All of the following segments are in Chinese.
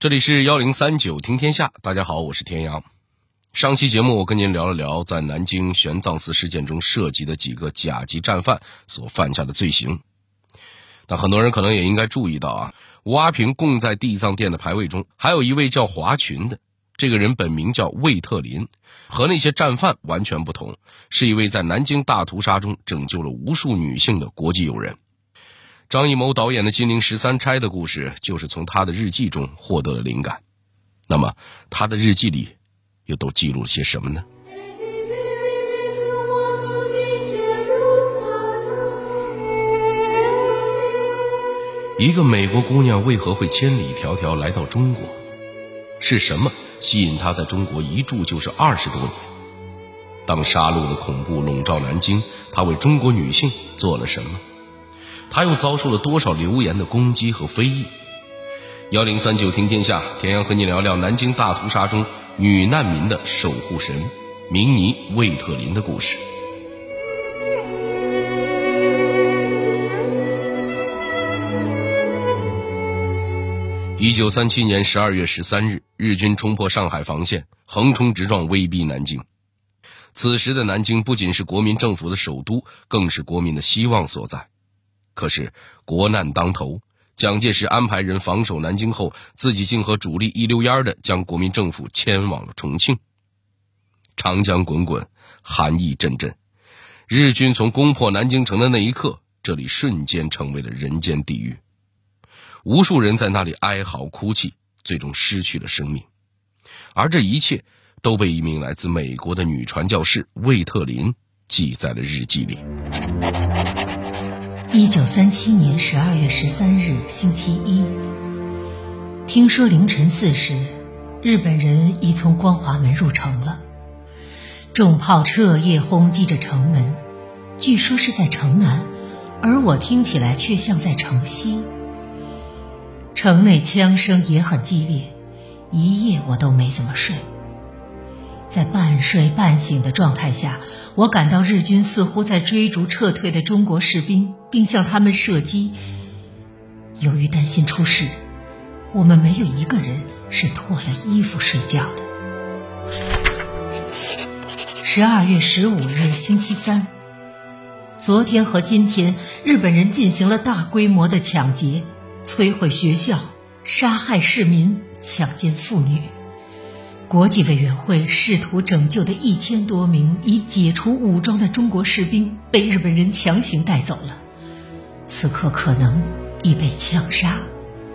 这里是幺零三九听天下，大家好，我是田阳。上期节目我跟您聊了聊在南京玄奘寺事件中涉及的几个甲级战犯所犯下的罪行。但很多人可能也应该注意到啊，吴阿平供在地藏殿的牌位中，还有一位叫华群的，这个人本名叫魏特林，和那些战犯完全不同，是一位在南京大屠杀中拯救了无数女性的国际友人。张艺谋导演的《金陵十三钗》的故事，就是从他的日记中获得了灵感。那么，他的日记里又都记录了些什么呢？一个美国姑娘为何会千里迢迢来到中国？是什么吸引她在中国一住就是二十多年？当杀戮的恐怖笼罩南京，她为中国女性做了什么？他又遭受了多少流言的攻击和非议？幺零三九听天下，田阳和你聊聊南京大屠杀中女难民的守护神——明尼魏特林的故事。一九三七年十二月十三日，日军冲破上海防线，横冲直撞，威逼南京。此时的南京不仅是国民政府的首都，更是国民的希望所在。可是国难当头，蒋介石安排人防守南京后，自己竟和主力一溜烟的将国民政府迁往了重庆。长江滚滚，寒意阵阵，日军从攻破南京城的那一刻，这里瞬间成为了人间地狱。无数人在那里哀嚎哭泣，最终失去了生命。而这一切都被一名来自美国的女传教士魏特林记在了日记里。一九三七年十二月十三日星期一，听说凌晨四时，日本人已从光华门入城了。重炮彻夜轰击着城门，据说是在城南，而我听起来却像在城西。城内枪声也很激烈，一夜我都没怎么睡。在半睡半醒的状态下。我感到日军似乎在追逐撤退的中国士兵，并向他们射击。由于担心出事，我们没有一个人是脱了衣服睡觉的。十二月十五日，星期三。昨天和今天，日本人进行了大规模的抢劫，摧毁学校，杀害市民，强奸妇女。国际委员会试图拯救的一千多名已解除武装的中国士兵被日本人强行带走了，此刻可能已被枪杀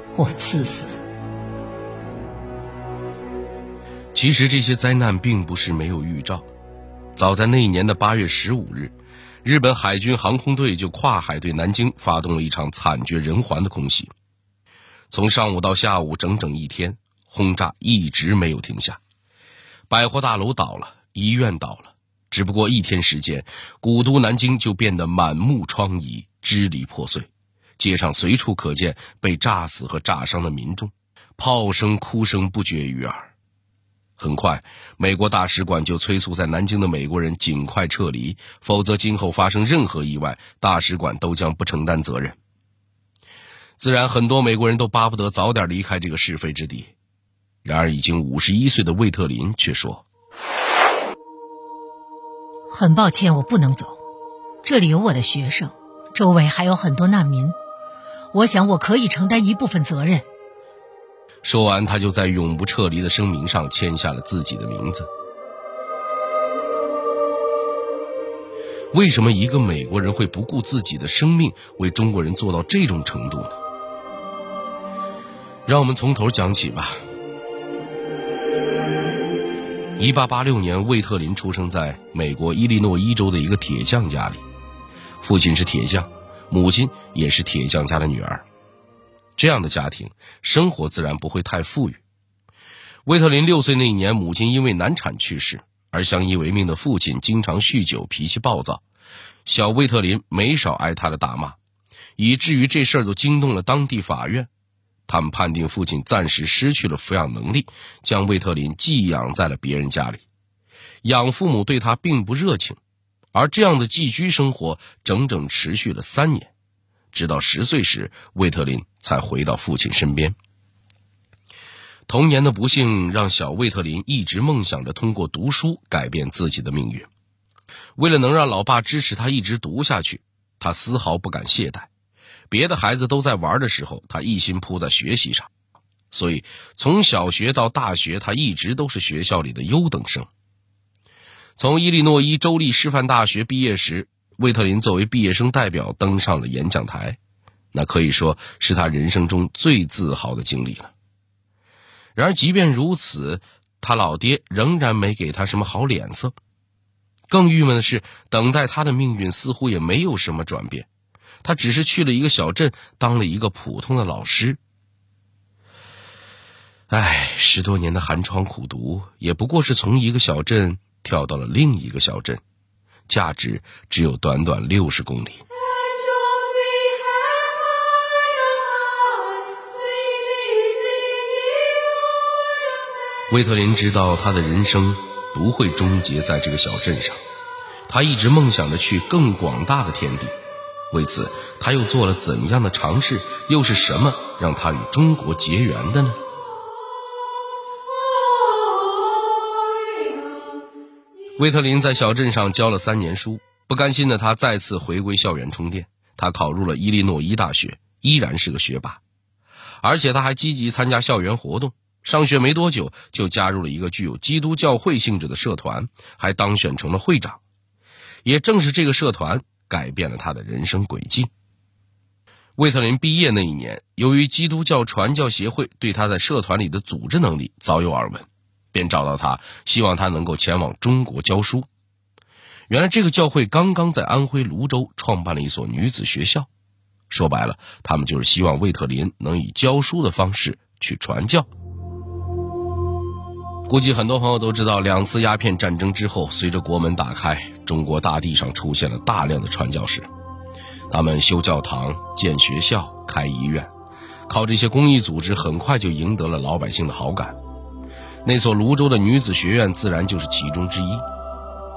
或刺死。其实这些灾难并不是没有预兆，早在那一年的八月十五日，日本海军航空队就跨海对南京发动了一场惨绝人寰的空袭，从上午到下午整整一天。轰炸一直没有停下，百货大楼倒了，医院倒了，只不过一天时间，古都南京就变得满目疮痍、支离破碎，街上随处可见被炸死和炸伤的民众，炮声、哭声不绝于耳。很快，美国大使馆就催促在南京的美国人尽快撤离，否则今后发生任何意外，大使馆都将不承担责任。自然，很多美国人都巴不得早点离开这个是非之地。然而，已经五十一岁的魏特林却说：“很抱歉，我不能走。这里有我的学生，周围还有很多难民。我想我可以承担一部分责任。”说完，他就在永不撤离的声明上签下了自己的名字。为什么一个美国人会不顾自己的生命为中国人做到这种程度呢？让我们从头讲起吧。一八八六年，魏特林出生在美国伊利诺伊州的一个铁匠家里，父亲是铁匠，母亲也是铁匠家的女儿。这样的家庭生活自然不会太富裕。魏特林六岁那一年，母亲因为难产去世，而相依为命的父亲经常酗酒，脾气暴躁，小魏特林没少挨他的打骂，以至于这事儿都惊动了当地法院。他们判定父亲暂时失去了抚养能力，将魏特林寄养在了别人家里。养父母对他并不热情，而这样的寄居生活整整持续了三年，直到十岁时，魏特林才回到父亲身边。童年的不幸让小魏特林一直梦想着通过读书改变自己的命运。为了能让老爸支持他一直读下去，他丝毫不敢懈怠。别的孩子都在玩的时候，他一心扑在学习上。所以，从小学到大学，他一直都是学校里的优等生。从伊利诺伊州立师范大学毕业时，魏特林作为毕业生代表登上了演讲台，那可以说是他人生中最自豪的经历了。然而，即便如此，他老爹仍然没给他什么好脸色。更郁闷的是，等待他的命运似乎也没有什么转变，他只是去了一个小镇，当了一个普通的老师。唉，十多年的寒窗苦读，也不过是从一个小镇跳到了另一个小镇，价值只有短短六十公里。魏特林知道他的人生不会终结在这个小镇上，他一直梦想着去更广大的天地。为此，他又做了怎样的尝试？又是什么让他与中国结缘的呢？威特林在小镇上教了三年书，不甘心的他再次回归校园充电。他考入了伊利诺伊大学，依然是个学霸，而且他还积极参加校园活动。上学没多久，就加入了一个具有基督教会性质的社团，还当选成了会长。也正是这个社团改变了他的人生轨迹。魏特林毕业那一年，由于基督教传教协会对他在社团里的组织能力早有耳闻。便找到他，希望他能够前往中国教书。原来这个教会刚刚在安徽泸州创办了一所女子学校，说白了，他们就是希望魏特林能以教书的方式去传教。估计很多朋友都知道，两次鸦片战争之后，随着国门打开，中国大地上出现了大量的传教士，他们修教堂、建学校、开医院，靠这些公益组织，很快就赢得了老百姓的好感。那所泸州的女子学院自然就是其中之一。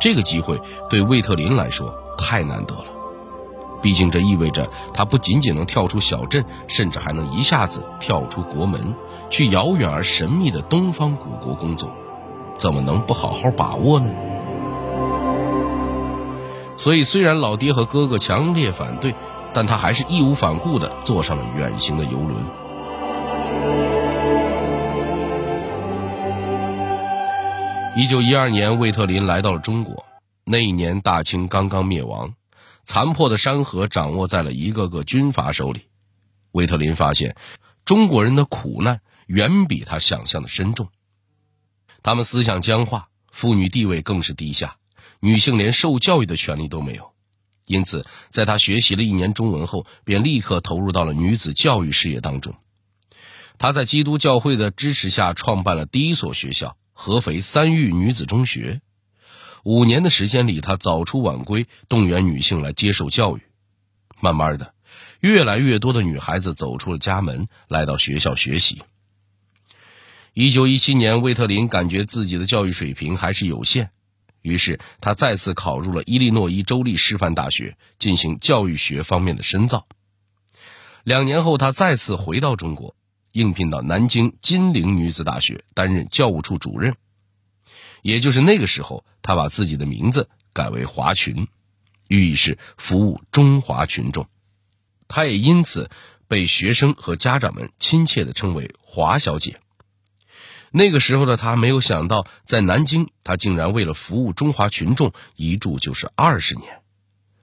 这个机会对魏特林来说太难得了，毕竟这意味着他不仅仅能跳出小镇，甚至还能一下子跳出国门，去遥远而神秘的东方古国工作，怎么能不好好把握呢？所以，虽然老爹和哥哥强烈反对，但他还是义无反顾地坐上了远行的游轮。一九一二年，魏特林来到了中国。那一年，大清刚刚灭亡，残破的山河掌握在了一个个军阀手里。魏特林发现，中国人的苦难远比他想象的深重。他们思想僵化，妇女地位更是低下，女性连受教育的权利都没有。因此，在他学习了一年中文后，便立刻投入到了女子教育事业当中。他在基督教会的支持下，创办了第一所学校。合肥三育女子中学，五年的时间里，他早出晚归，动员女性来接受教育。慢慢的，越来越多的女孩子走出了家门，来到学校学习。一九一七年，魏特林感觉自己的教育水平还是有限，于是他再次考入了伊利诺伊州立师范大学，进行教育学方面的深造。两年后，他再次回到中国。应聘到南京金陵女子大学担任教务处主任，也就是那个时候，他把自己的名字改为华群，寓意是服务中华群众。他也因此被学生和家长们亲切地称为“华小姐”。那个时候的他没有想到，在南京，他竟然为了服务中华群众，一住就是二十年。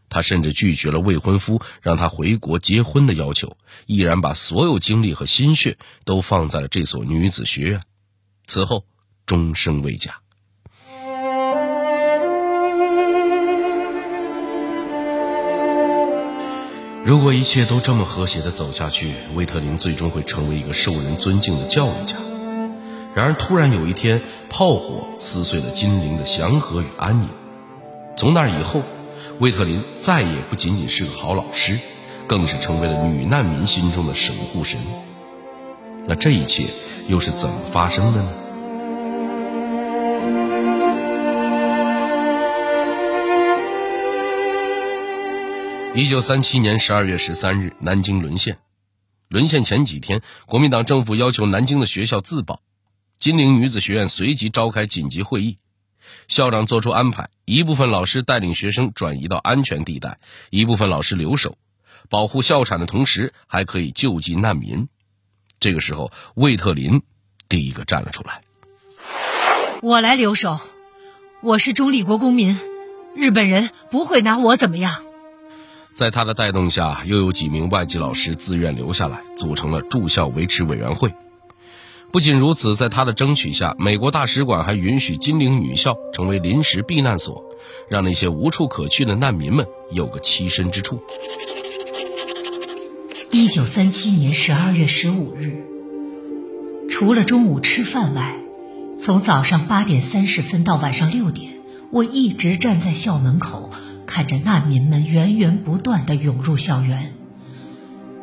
他甚至拒绝了未婚夫让他回国结婚的要求，毅然把所有精力和心血都放在了这所女子学院。此后，终生未嫁。如果一切都这么和谐的走下去，威特林最终会成为一个受人尊敬的教育家。然而，突然有一天，炮火撕碎了金陵的祥和与安宁。从那以后。威特林再也不仅仅是个好老师，更是成为了女难民心中的守护神。那这一切又是怎么发生的呢？一九三七年十二月十三日，南京沦陷。沦陷前几天，国民党政府要求南京的学校自保，金陵女子学院随即召开紧急会议，校长作出安排：一部分老师带领学生转移到安全地带，一部分老师留守，保护校产的同时还可以救济难民。这个时候，魏特林第一个站了出来：“我来留守，我是中立国公民，日本人不会拿我怎么样。”在他的带动下，又有几名外籍老师自愿留下来，组成了住校维持委员会。不仅如此，在他的争取下，美国大使馆还允许金陵女校成为临时避难所，让那些无处可去的难民们有个栖身之处。一九三七年十二月十五日，除了中午吃饭外，从早上八点三十分到晚上六点，我一直站在校门口，看着难民们源源不断的涌入校园，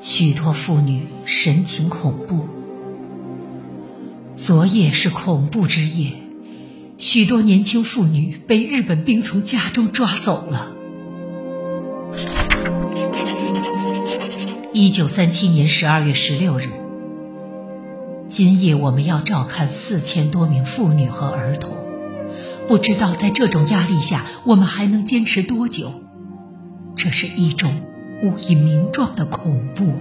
许多妇女神情恐怖。昨夜是恐怖之夜，许多年轻妇女被日本兵从家中抓走了。一九三七年十二月十六日，今夜我们要照看四千多名妇女和儿童，不知道在这种压力下，我们还能坚持多久？这是一种无以名状的恐怖。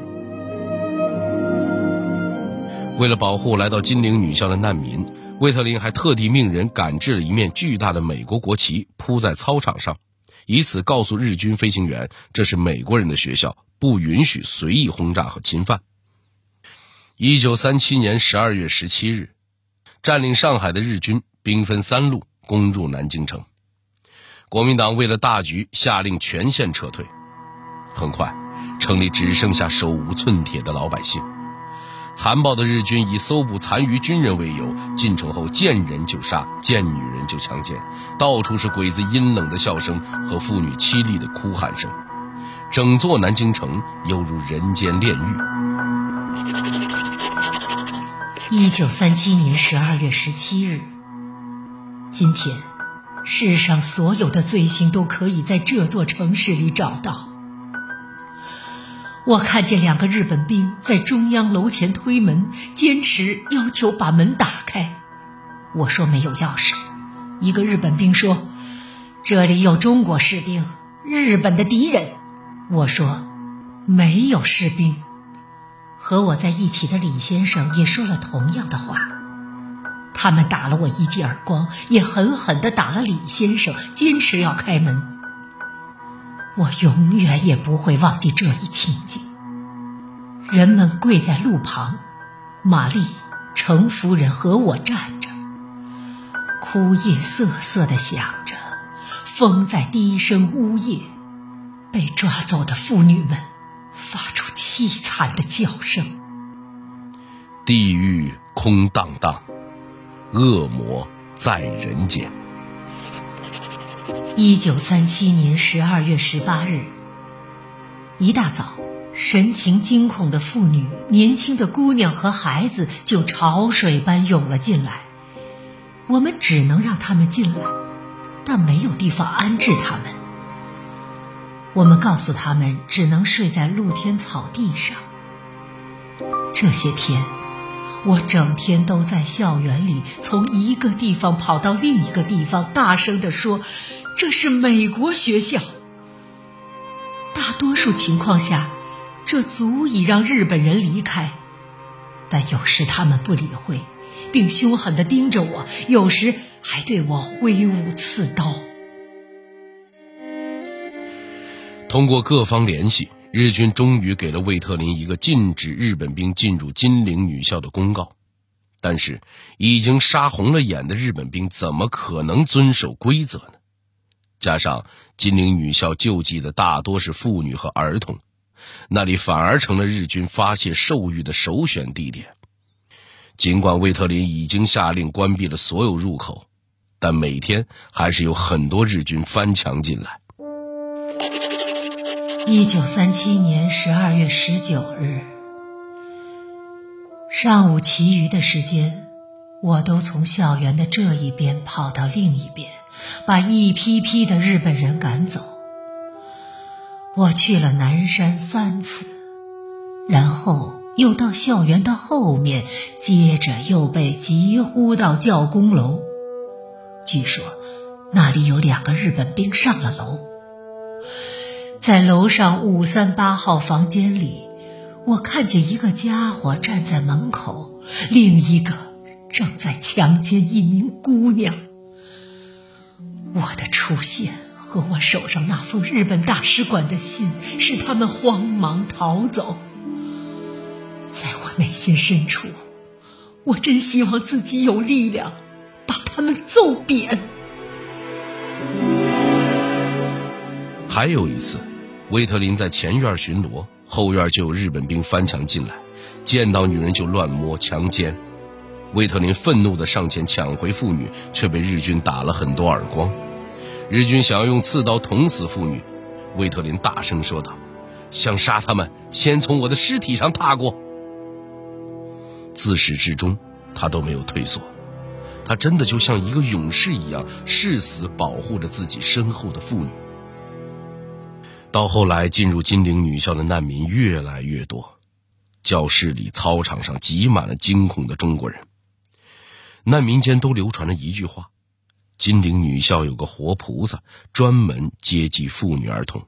为了保护来到金陵女校的难民，魏特林还特地命人赶制了一面巨大的美国国旗，铺在操场上，以此告诉日军飞行员，这是美国人的学校，不允许随意轰炸和侵犯。一九三七年十二月十七日，占领上海的日军兵分三路攻入南京城，国民党为了大局，下令全线撤退。很快，城里只剩下手无寸铁的老百姓。残暴的日军以搜捕残余军人为由，进城后见人就杀，见女人就强奸，到处是鬼子阴冷的笑声和妇女凄厉的哭喊声，整座南京城犹如人间炼狱。一九三七年十二月十七日，今天，世上所有的罪行都可以在这座城市里找到。我看见两个日本兵在中央楼前推门，坚持要求把门打开。我说没有钥匙。一个日本兵说：“这里有中国士兵，日本的敌人。”我说：“没有士兵。”和我在一起的李先生也说了同样的话。他们打了我一记耳光，也狠狠地打了李先生，坚持要开门。我永远也不会忘记这一情景。人们跪在路旁，玛丽、程夫人和我站着，枯叶瑟瑟地响着，风在低声呜咽，被抓走的妇女们发出凄惨的叫声。地狱空荡荡，恶魔在人间。一九三七年十二月十八日，一大早，神情惊恐的妇女、年轻的姑娘和孩子就潮水般涌了进来。我们只能让他们进来，但没有地方安置他们。我们告诉他们，只能睡在露天草地上。这些天，我整天都在校园里，从一个地方跑到另一个地方，大声地说。这是美国学校。大多数情况下，这足以让日本人离开，但有时他们不理会，并凶狠地盯着我，有时还对我挥舞刺刀。通过各方联系，日军终于给了魏特林一个禁止日本兵进入金陵女校的公告。但是，已经杀红了眼的日本兵怎么可能遵守规则呢？加上金陵女校救济的大多是妇女和儿童，那里反而成了日军发泄兽欲的首选地点。尽管魏特林已经下令关闭了所有入口，但每天还是有很多日军翻墙进来。一九三七年十二月十九日上午，其余的时间，我都从校园的这一边跑到另一边。把一批批的日本人赶走。我去了南山三次，然后又到校园的后面，接着又被急呼到教工楼。据说那里有两个日本兵上了楼，在楼上五三八号房间里，我看见一个家伙站在门口，另一个正在强奸一名姑娘。我的出现。和我手上那封日本大使馆的信，使他们慌忙逃走。在我内心深处，我真希望自己有力量把他们揍扁。还有一次，魏特林在前院巡逻，后院就有日本兵翻墙进来，见到女人就乱摸强奸。魏特林愤怒地上前抢回妇女，却被日军打了很多耳光。日军想要用刺刀捅死妇女，魏特林大声说道：“想杀他们，先从我的尸体上踏过。”自始至终，他都没有退缩，他真的就像一个勇士一样，誓死保护着自己身后的妇女。到后来，进入金陵女校的难民越来越多，教室里、操场上挤满了惊恐的中国人。难民间都流传着一句话。金陵女校有个活菩萨，专门接济妇女儿童，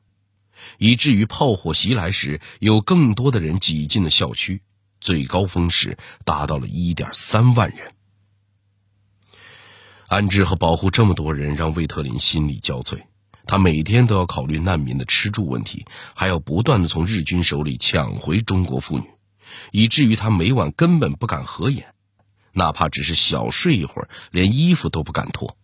以至于炮火袭来时，有更多的人挤进了校区，最高峰时达到了一点三万人。安置和保护这么多人，让魏特林心力交瘁。他每天都要考虑难民的吃住问题，还要不断的从日军手里抢回中国妇女，以至于他每晚根本不敢合眼，哪怕只是小睡一会儿，连衣服都不敢脱。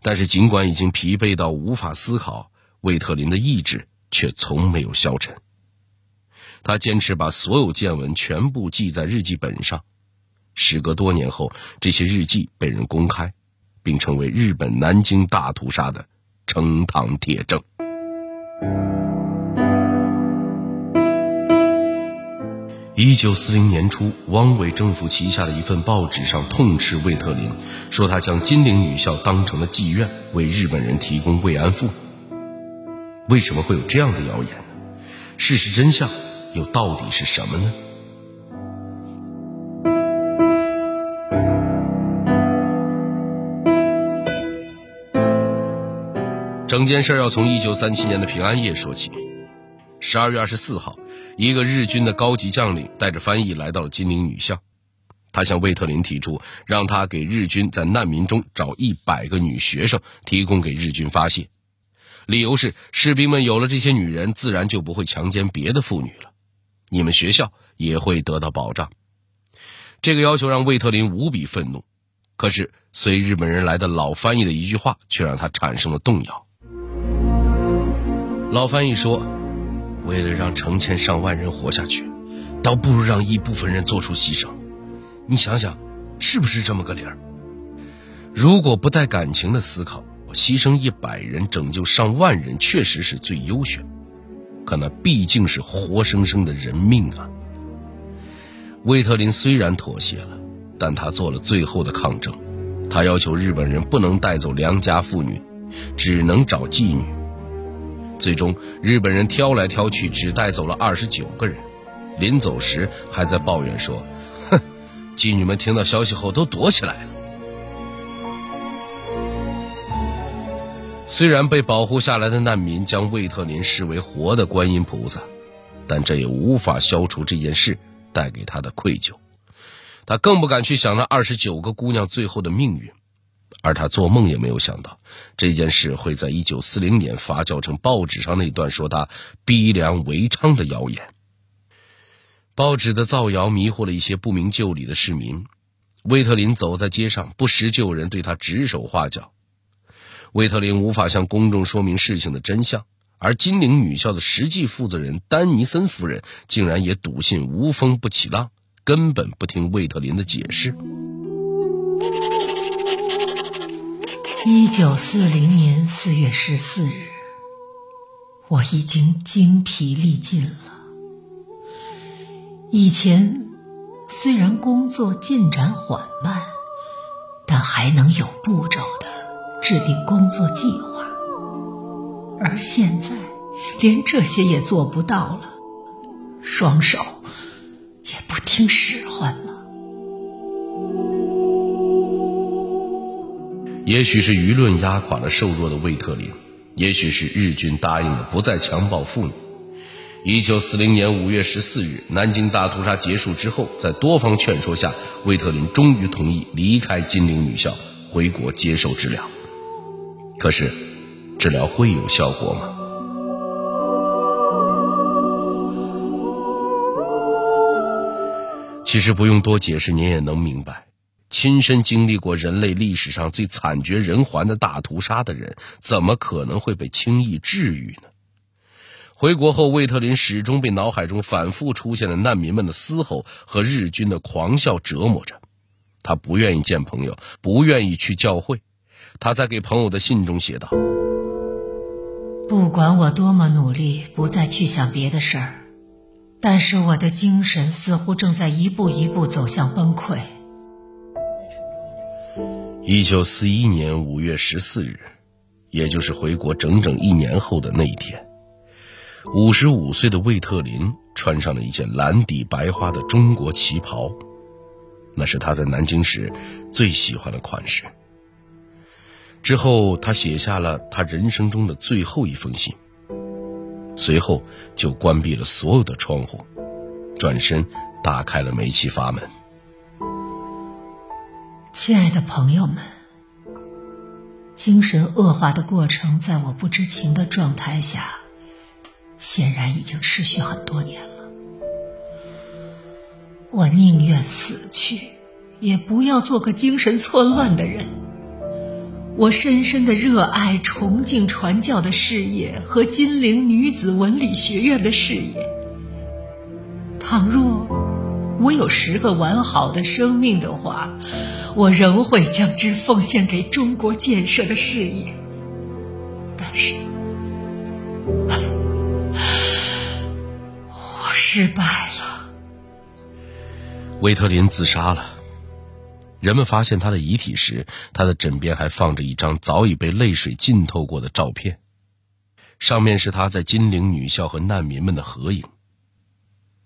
但是，尽管已经疲惫到无法思考，魏特林的意志却从没有消沉。他坚持把所有见闻全部记在日记本上。时隔多年后，这些日记被人公开，并成为日本南京大屠杀的呈堂铁证。一九四零年初，汪伪政府旗下的一份报纸上痛斥魏特林，说他将金陵女校当成了妓院，为日本人提供慰安妇。为什么会有这样的谣言呢？事实真相又到底是什么呢？整件事要从一九三七年的平安夜说起。十二月二十四号，一个日军的高级将领带着翻译来到了金陵女校。他向魏特林提出，让他给日军在难民中找一百个女学生，提供给日军发泄。理由是，士兵们有了这些女人，自然就不会强奸别的妇女了，你们学校也会得到保障。这个要求让魏特林无比愤怒，可是随日本人来的老翻译的一句话，却让他产生了动摇。老翻译说。为了让成千上万人活下去，倒不如让一部分人做出牺牲。你想想，是不是这么个理儿？如果不带感情的思考，牺牲一百人拯救上万人，确实是最优选。可那毕竟是活生生的人命啊！魏特林虽然妥协了，但他做了最后的抗争。他要求日本人不能带走良家妇女，只能找妓女。最终，日本人挑来挑去，只带走了二十九个人。临走时，还在抱怨说：“哼，妓女们听到消息后都躲起来了。”虽然被保护下来的难民将魏特林视为活的观音菩萨，但这也无法消除这件事带给他的愧疚。他更不敢去想那二十九个姑娘最后的命运。而他做梦也没有想到，这件事会在一九四零年发酵成报纸上那段说他逼良为娼的谣言。报纸的造谣迷惑了一些不明就里的市民。魏特林走在街上，不时就有人对他指手画脚。魏特林无法向公众说明事情的真相，而金陵女校的实际负责人丹尼森夫人竟然也笃信无风不起浪，根本不听魏特林的解释。一九四零年四月十四日，我已经精疲力尽了。以前虽然工作进展缓慢，但还能有步骤的制定工作计划，而现在连这些也做不到了，双手也不听使唤了。也许是舆论压垮了瘦弱的魏特林，也许是日军答应了不再强暴妇女。一九四零年五月十四日，南京大屠杀结束之后，在多方劝说下，魏特林终于同意离开金陵女校，回国接受治疗。可是，治疗会有效果吗？其实不用多解释，您也能明白。亲身经历过人类历史上最惨绝人寰的大屠杀的人，怎么可能会被轻易治愈呢？回国后，魏特林始终被脑海中反复出现的难民们的嘶吼和日军的狂笑折磨着。他不愿意见朋友，不愿意去教会。他在给朋友的信中写道：“不管我多么努力，不再去想别的事儿，但是我的精神似乎正在一步一步走向崩溃。”一九四一年五月十四日，也就是回国整整一年后的那一天。五十五岁的魏特林穿上了一件蓝底白花的中国旗袍，那是他在南京时最喜欢的款式。之后，他写下了他人生中的最后一封信，随后就关闭了所有的窗户，转身打开了煤气阀门。亲爱的朋友们，精神恶化的过程在我不知情的状态下。显然已经持续很多年了。我宁愿死去，也不要做个精神错乱的人。我深深的热爱崇敬传教的事业和金陵女子文理学院的事业。倘若我有十个完好的生命的话，我仍会将之奉献给中国建设的事业。但是。我失败了。维特林自杀了。人们发现他的遗体时，他的枕边还放着一张早已被泪水浸透过的照片，上面是他在金陵女校和难民们的合影。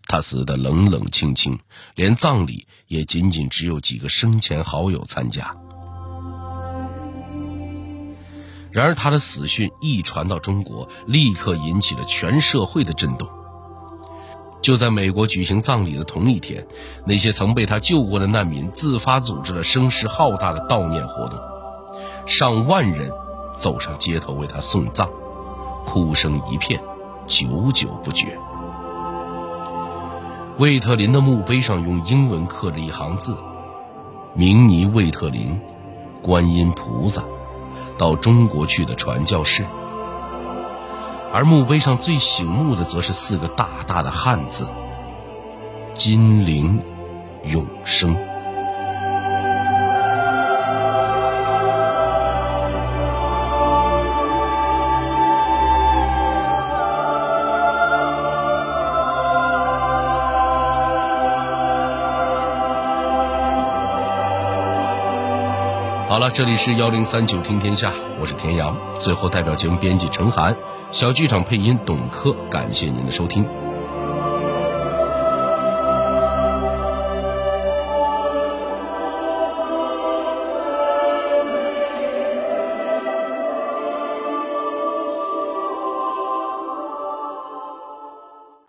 他死的冷冷清清，连葬礼也仅仅只有几个生前好友参加。然而，他的死讯一传到中国，立刻引起了全社会的震动。就在美国举行葬礼的同一天，那些曾被他救过的难民自发组织了声势浩大的悼念活动，上万人走上街头为他送葬，哭声一片，久久不绝。魏特林的墓碑上用英文刻着一行字：“明尼魏特林，观音菩萨，到中国去的传教士。”而墓碑上最醒目的，则是四个大大的汉字：“金陵永生。”好了，这里是幺零三九听天下，我是田阳。最后，代表节目编辑陈涵。小剧场配音董珂，感谢您的收听。